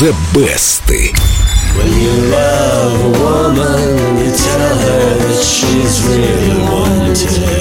The Best. When you love a woman, you tell her that she's really wanted.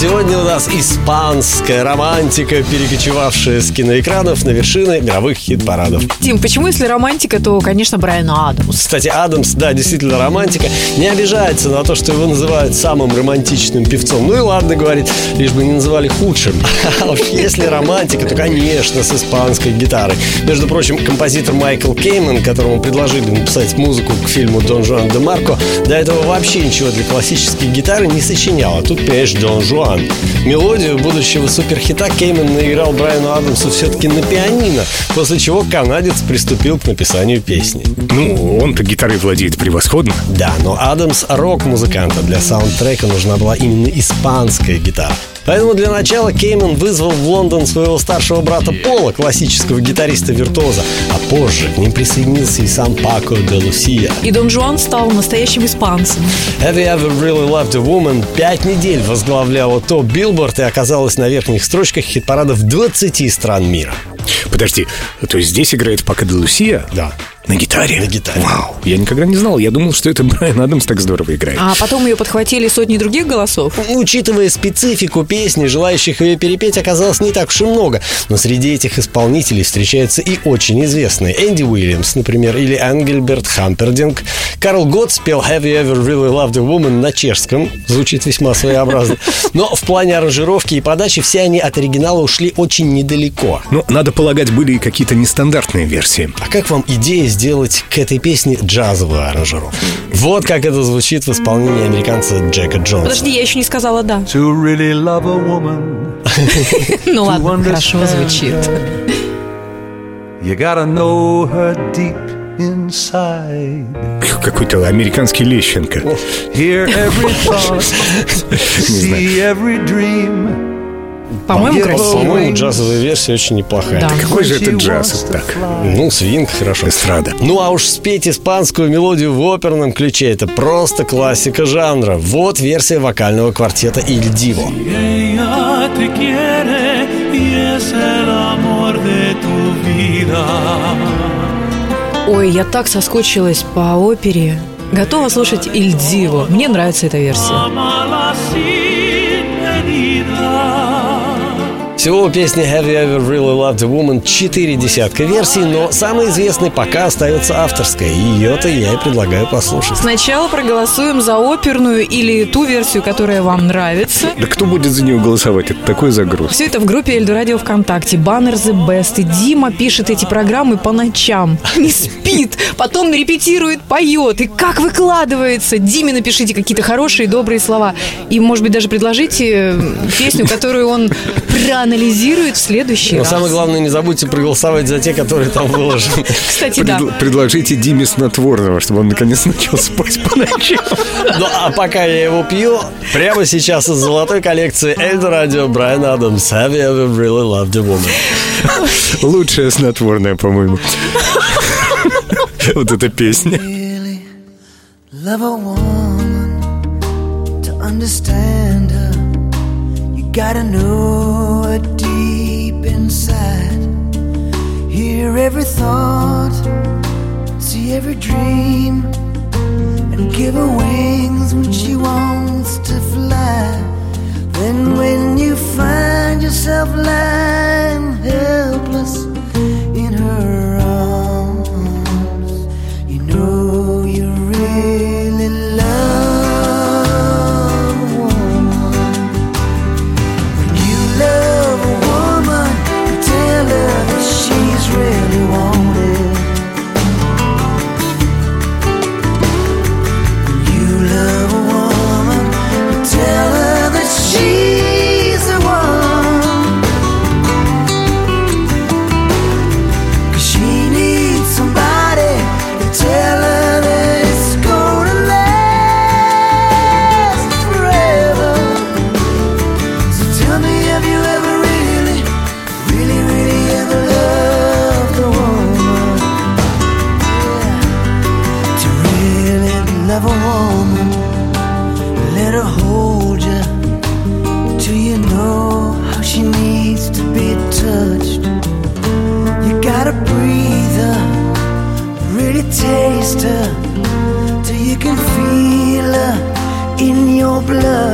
Сегодня у нас испанская романтика, перекочевавшая с киноэкранов на вершины мировых хит-парадов. Тим, почему если романтика, то, конечно, Брайан Адамс. Кстати, Адамс, да, действительно романтика, не обижается на то, что его называют самым романтичным певцом. Ну и ладно, говорит, лишь бы не называли худшим. А уж если романтика, то, конечно, с испанской гитарой. Между прочим, композитор Майкл Кейман, которому предложили написать музыку к фильму «Дон Жуан де Марко», до этого вообще ничего для классической гитары не сочинял. А тут, понимаешь, Дон Жуан One. Мелодию будущего суперхита Кеймен наиграл Брайану Адамсу все-таки на пианино, после чего канадец приступил к написанию песни. Ну, он-то гитарой владеет превосходно. Да, но Адамс рок-музыканта. Для саундтрека нужна была именно испанская гитара. Поэтому для начала Кеймен вызвал в Лондон своего старшего брата Пола, классического гитариста-виртуоза, а позже к ним присоединился и сам Пако де Лусия. И Дон Жуан стал настоящим испанцем. Have you ever really loved a woman? Пять недель возглавляла топ Билборд и оказалась на верхних строчках хит-парадов 20 стран мира. Подожди, то есть здесь играет де Лусия? Да. На гитаре? На гитаре. Вау, я никогда не знал. Я думал, что это Брайан Адамс так здорово играет. А потом ее подхватили сотни других голосов? Учитывая специфику песни, желающих ее перепеть оказалось не так уж и много. Но среди этих исполнителей встречаются и очень известные. Энди Уильямс, например, или Ангельберт Хампердинг. Карл Гот спел «Have you ever really loved a woman» на чешском. Звучит весьма своеобразно. Но в плане аранжировки и подачи все они от оригинала ушли очень недалеко. Ну, надо полагать, были и какие-то нестандартные версии. А как вам идея сделать к этой песне джазовую аранжировку. Вот как это звучит в исполнении американца Джека Джонса. Подожди, я еще не сказала «да». Ну ладно, хорошо звучит. You gotta know her deep inside. Какой-то американский Лещенко. Hear every thought, see every dream. По-моему, красиво. По-моему, джазовая версия очень неплохая. Да. Какой же это джаз? Так. Ну, свинг, хорошо. Эстрада. Ну, а уж спеть испанскую мелодию в оперном ключе – это просто классика жанра. Вот версия вокального квартета «Иль Диво». Ой, я так соскучилась по опере. Готова слушать «Иль Диво». Мне нравится эта версия. Всего у песни Have You Ever Really Loved a Woman четыре десятка версий, но самый известный пока остается авторская. Ее-то я и предлагаю послушать. Сначала проголосуем за оперную или ту версию, которая вам нравится. Да кто будет за нее голосовать? Это такой загруз. Все это в группе Эльду Радио ВКонтакте. Баннер The Best. И Дима пишет эти программы по ночам. Не спит. Потом репетирует, поет. И как выкладывается. Диме напишите какие-то хорошие, добрые слова. И, может быть, даже предложите песню, которую он проанализирует в следующий Но раз. самое главное, не забудьте проголосовать за те, которые там выложены. Кстати, да. Предложите Диме снотворного, чтобы он наконец начал спать по ночам. Ну, а пока я его пью, прямо сейчас из золотой коллекции Эльдо Радио Брайан Адамс Have you ever really loved a woman? Лучшее снотворное, по-моему. Вот эта песня. Love a woman to understand her. Gotta know deep inside. Hear every thought, see every dream, and give her wings when she wants to fly. Then, when you find yourself lying helpless in her arms, you know you really woman, let her hold you till you know how she needs to be touched. You gotta breathe her really taste her till you can feel her in your blood.